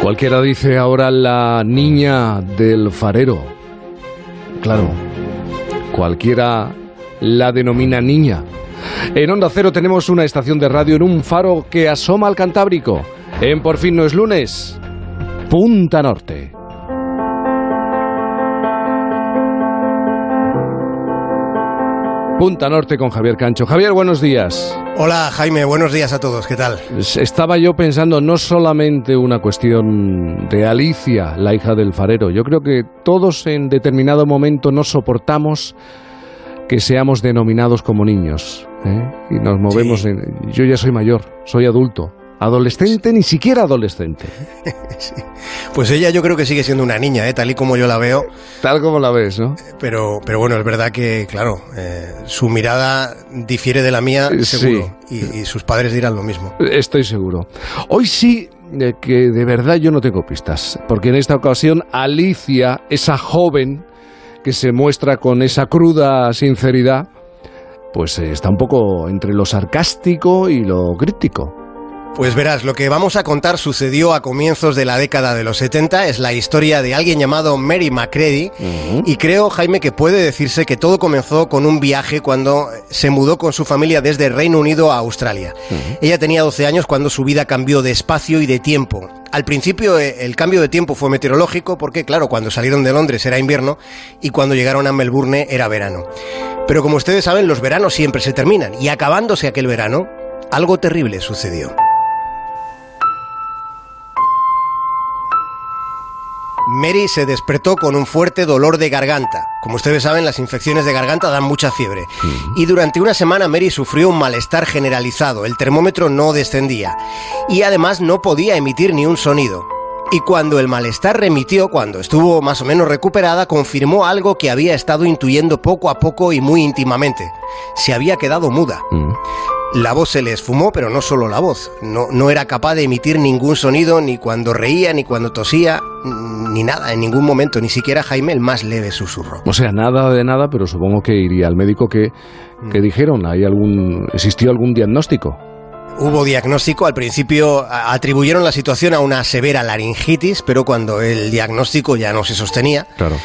Cualquiera dice ahora la niña del farero. Claro, cualquiera la denomina niña. En Onda Cero tenemos una estación de radio en un faro que asoma al Cantábrico. En Por fin no es lunes, Punta Norte. Punta Norte con Javier Cancho. Javier, buenos días. Hola Jaime, buenos días a todos, ¿qué tal? Estaba yo pensando no solamente una cuestión de Alicia, la hija del farero, yo creo que todos en determinado momento no soportamos que seamos denominados como niños. ¿eh? Y nos movemos en... Yo ya soy mayor, soy adulto. Adolescente, ni siquiera adolescente. Pues ella yo creo que sigue siendo una niña, ¿eh? tal y como yo la veo. Tal como la ves, ¿no? Pero, pero bueno, es verdad que, claro, eh, su mirada difiere de la mía, seguro. Y, sus padres dirán lo mismo. Estoy seguro. Hoy sí que de verdad yo no tengo pistas, porque en esta ocasión Alicia, esa joven que se muestra con esa cruda sinceridad, pues eh, está un poco entre lo sarcástico y lo crítico. Pues verás, lo que vamos a contar sucedió a comienzos de la década de los 70, es la historia de alguien llamado Mary McCready y creo, Jaime, que puede decirse que todo comenzó con un viaje cuando se mudó con su familia desde Reino Unido a Australia. Ella tenía 12 años cuando su vida cambió de espacio y de tiempo. Al principio eh, el cambio de tiempo fue meteorológico porque, claro, cuando salieron de Londres era invierno y cuando llegaron a Melbourne era verano. Pero como ustedes saben, los veranos siempre se terminan y acabándose aquel verano, algo terrible sucedió. Mary se despertó con un fuerte dolor de garganta. Como ustedes saben, las infecciones de garganta dan mucha fiebre. Y durante una semana Mary sufrió un malestar generalizado. El termómetro no descendía. Y además no podía emitir ni un sonido. Y cuando el malestar remitió, cuando estuvo más o menos recuperada, confirmó algo que había estado intuyendo poco a poco y muy íntimamente. Se había quedado muda. La voz se le esfumó, pero no solo la voz. No, no era capaz de emitir ningún sonido, ni cuando reía, ni cuando tosía, ni nada, en ningún momento, ni siquiera Jaime el más leve susurro. O sea, nada de nada, pero supongo que iría al médico que, que dijeron, ¿hay algún, ¿existió algún diagnóstico? Hubo diagnóstico, al principio atribuyeron la situación a una severa laringitis, pero cuando el diagnóstico ya no se sostenía, claro.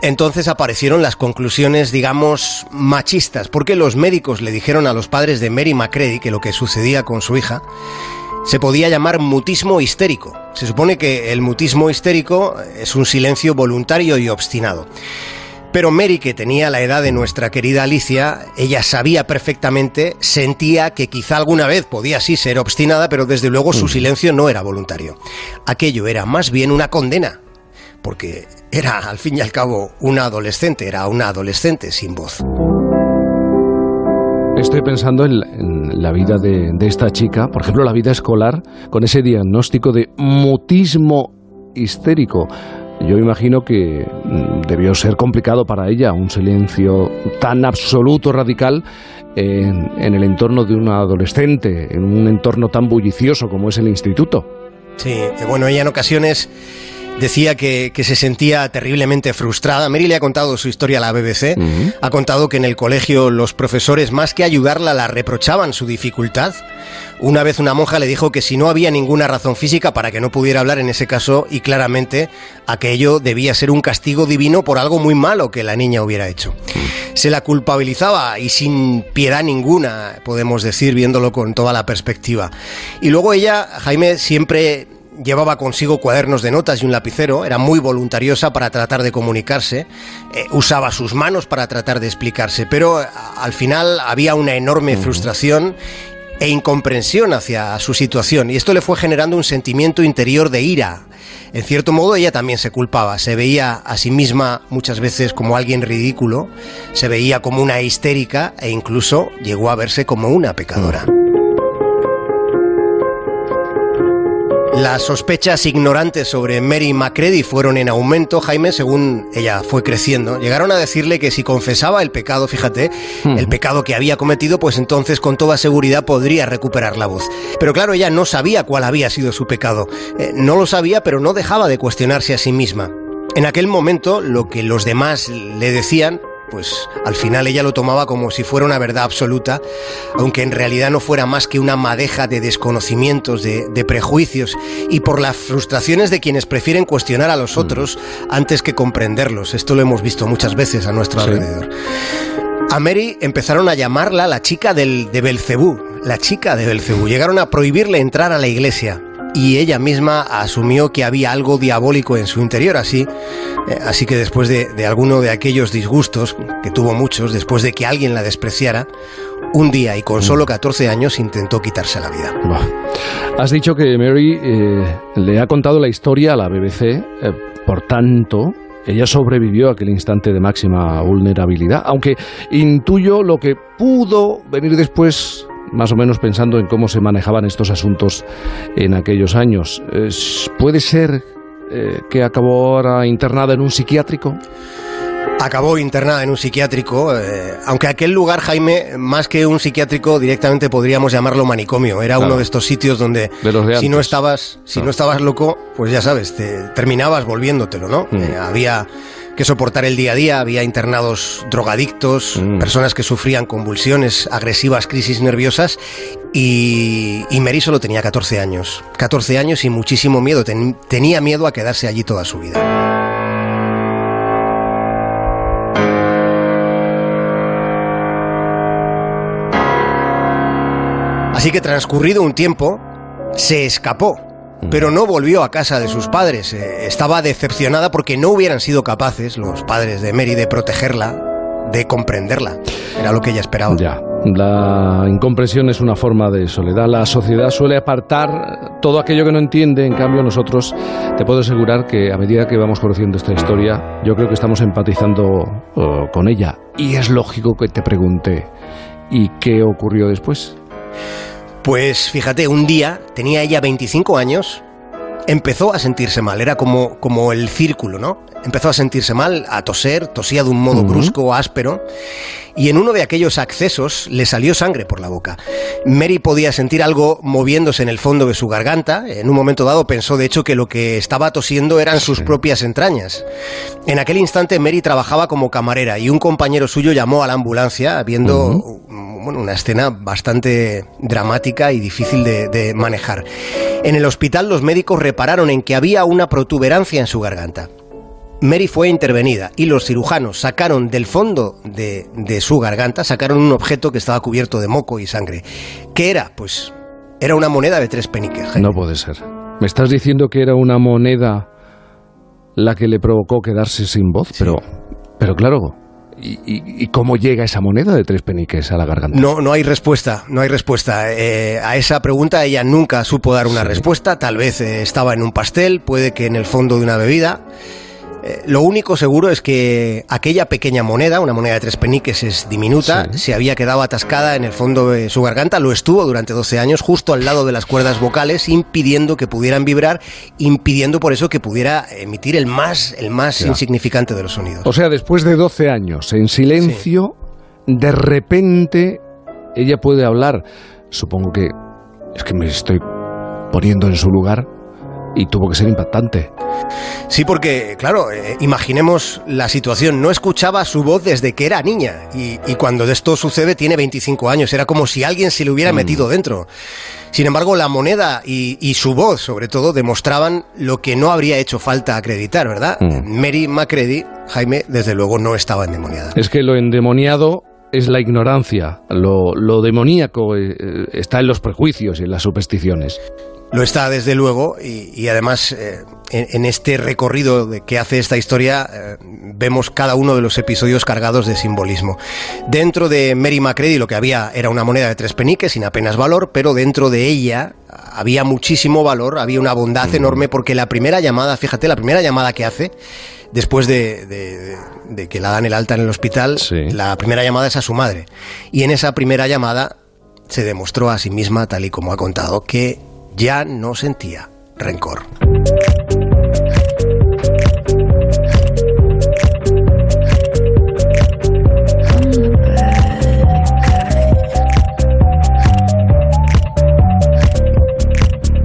Entonces aparecieron las conclusiones, digamos, machistas, porque los médicos le dijeron a los padres de Mary McCready que lo que sucedía con su hija se podía llamar mutismo histérico. Se supone que el mutismo histérico es un silencio voluntario y obstinado. Pero Mary, que tenía la edad de nuestra querida Alicia, ella sabía perfectamente, sentía que quizá alguna vez podía sí ser obstinada, pero desde luego su mm. silencio no era voluntario. Aquello era más bien una condena, porque era al fin y al cabo una adolescente, era una adolescente sin voz. Estoy pensando en, la vida de, esta chica, por ejemplo, la vida escolar, con ese diagnóstico de mutismo histérico. Yo imagino que mm, debió ser complicado para ella un silencio tan absoluto, radical, en, en el entorno de una adolescente, en un entorno tan bullicioso como es el instituto. Sí, bueno, ella en ocasiones decía que, se sentía terriblemente frustrada. Mary le ha contado su historia a la BBC. Ha contado que en el colegio los profesores, más que ayudarla, la reprochaban su dificultad. Una vez una monja le dijo que si no había ninguna razón física para que no pudiera hablar en ese caso, y claramente aquello debía ser un castigo divino por algo muy malo que la niña hubiera hecho. Se la culpabilizaba y sin piedad ninguna, podemos decir, viéndolo con toda la perspectiva. Y luego ella, Jaime, siempre llevaba consigo cuadernos de notas y un lapicero, era muy voluntariosa para tratar de comunicarse, eh, usaba sus manos para tratar de explicarse, pero eh, al final había una enorme frustración e incomprensión hacia su situación y esto le fue generando un sentimiento interior de ira. En cierto modo ella también se culpaba, se veía a sí misma muchas veces como alguien ridículo, se veía como una histérica e incluso llegó a verse como una pecadora. Las sospechas ignorantes sobre Mary McCready fueron en aumento, Jaime, según ella fue creciendo. Llegaron a decirle que si confesaba el pecado, fíjate, el pecado que había cometido, pues entonces con toda seguridad podría recuperar la voz. Pero claro, ella no sabía cuál había sido su pecado. Eh, no lo sabía, pero no dejaba de cuestionarse a sí misma. En aquel momento, lo que los demás le decían pues al final ella lo tomaba como si fuera una verdad absoluta, aunque en realidad no fuera más que una madeja de desconocimientos, de, prejuicios y por las frustraciones de quienes prefieren cuestionar a los mm. otros antes que comprenderlos. Esto lo hemos visto muchas veces a nuestro alrededor. A Mary empezaron a llamarla la chica del, de Belcebú, la chica de Belcebú. Llegaron a prohibirle entrar a la iglesia y ella misma asumió que había algo diabólico en su interior, así, eh, así que después de, de, alguno de aquellos disgustos, que tuvo muchos, después de que alguien la despreciara, un día y con solo 14 años intentó quitarse la vida. Has dicho que Mary eh, le ha contado la historia a la BBC, eh, por tanto, ella sobrevivió a aquel instante de máxima vulnerabilidad, aunque intuyo lo que pudo venir después más o menos pensando en cómo se manejaban estos asuntos en aquellos años. ¿Puede ser eh, que acabó ahora internada en un psiquiátrico? Acabó internada en un psiquiátrico, eh, aunque aquel lugar, Jaime, más que un psiquiátrico, directamente podríamos llamarlo manicomio. Era uno de estos sitios donde si no estabas, si no. estabas loco, pues ya sabes, te terminabas volviéndotelo, ¿no? Mm. Eh, había que soportar el día a día. Había internados drogadictos, mm. personas que sufrían convulsiones, agresivas crisis nerviosas y, y, Mary solo tenía 14 años. 14 años y muchísimo miedo. tenía miedo a quedarse allí toda su vida. Así que transcurrido un tiempo, se escapó pero no volvió a casa de sus padres. Eh, estaba decepcionada porque no hubieran sido capaces, los padres de Mary, de protegerla, de comprenderla. Era lo que ella esperaba. Ya. La incomprensión es una forma de soledad. La sociedad suele apartar todo aquello que no entiende. En cambio, nosotros te puedo asegurar que a medida que vamos conociendo esta historia, yo creo que estamos empatizando oh, con ella. Y es lógico que te pregunte, ¿y qué ocurrió después? Pues fíjate, un día tenía ella 25 años, empezó a sentirse mal, era como, como el círculo, ¿no? Empezó a sentirse mal, a toser, tosía de un modo brusco, áspero, y en uno de aquellos accesos le salió sangre por la boca. Mary podía sentir algo moviéndose en el fondo de su garganta, en un momento dado pensó de hecho que lo que estaba tosiendo eran sus propias entrañas. En aquel instante Mary trabajaba como camarera y un compañero suyo llamó a la ambulancia viendo bueno, una escena bastante dramática y difícil de, manejar. En el hospital los médicos repararon en que había una protuberancia en su garganta. Mary fue intervenida y los cirujanos sacaron del fondo de, de, su garganta, sacaron un objeto que estaba cubierto de moco y sangre. ¿Qué era? Pues era una moneda de tres peniques. No puede ser. ¿Me estás diciendo que era una moneda la que le provocó quedarse sin voz? Pero, pero claro, ¿Y, cómo llega esa moneda de tres peniques a la garganta? No, no hay respuesta, no hay respuesta. Eh, a esa pregunta ella nunca supo dar una respuesta. Tal vez eh, estaba en un pastel, puede que en el fondo de una bebida. Eh, lo único seguro es que aquella pequeña moneda, una moneda de tres peniques es diminuta, se había quedado atascada en el fondo de su garganta, lo estuvo durante 12 años justo al lado de las cuerdas vocales, impidiendo que pudieran vibrar, impidiendo por eso que pudiera emitir el más, el más insignificante de los sonidos. O sea, después de 12 años en silencio, de repente ella puede hablar. Supongo que es que me estoy poniendo en su lugar y tuvo que ser impactante. Sí, porque, claro, eh, imaginemos la situación. No escuchaba su voz desde que era niña y, cuando esto sucede tiene 25 años. Era como si alguien se le hubiera mm. metido dentro. Sin embargo, la moneda y, su voz, sobre todo, demostraban lo que no habría hecho falta acreditar, ¿verdad? Mm. Mary McCready, Jaime, desde luego no estaba endemoniada. Es que lo endemoniado es la ignorancia. Lo, lo demoníaco eh, eh, está en los prejuicios y en las supersticiones. Lo está, desde luego, y, además eh, en, este recorrido de que hace esta historia eh, vemos cada uno de los episodios cargados de simbolismo. Dentro de Mary McCready lo que había era una moneda de tres peniques sin apenas valor, pero dentro de ella había muchísimo valor, había una bondad enorme porque la primera llamada, fíjate, la primera llamada que hace después de, que la dan el alta en el hospital, la primera llamada es a su madre. Y en esa primera llamada se demostró a sí misma, tal y como ha contado, que ya no sentía rencor.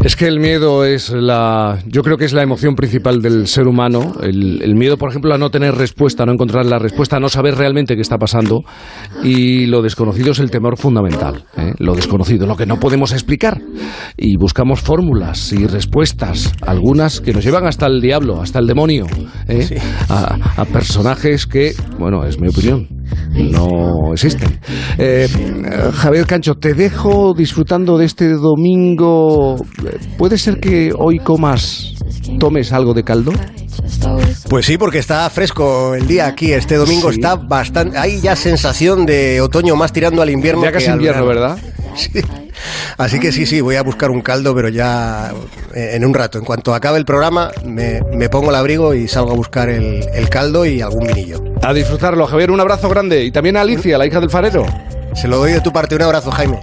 Es que el miedo es la. Yo creo que es la emoción principal del ser humano. El, miedo, por ejemplo, a no tener respuesta, a no encontrar la respuesta, a no saber realmente qué está pasando. Y lo desconocido es el temor fundamental. ¿eh? Lo desconocido, lo que no podemos explicar. Y buscamos fórmulas y respuestas, algunas que nos llevan hasta el diablo, hasta el demonio. ¿eh? A, personajes que, bueno, es mi opinión, no existen. Eh, Javier Cancho, te dejo disfrutando de este domingo ¿Puede ser que hoy comas, tomes algo de caldo? Pues sí, porque está fresco el día aquí. Este domingo está bastante. Hay ya sensación de otoño más tirando al invierno. Ya casi invierno, ¿verdad? Sí. Así que sí, sí, voy a buscar un caldo, pero ya eh, en un rato. En cuanto acabe el programa, me, pongo el abrigo y salgo a buscar el, el caldo y algún vinillo. A disfrutarlo, Javier. Un abrazo grande. Y también a Alicia, la hija del farero. Se lo doy de tu parte. Un abrazo, Jaime.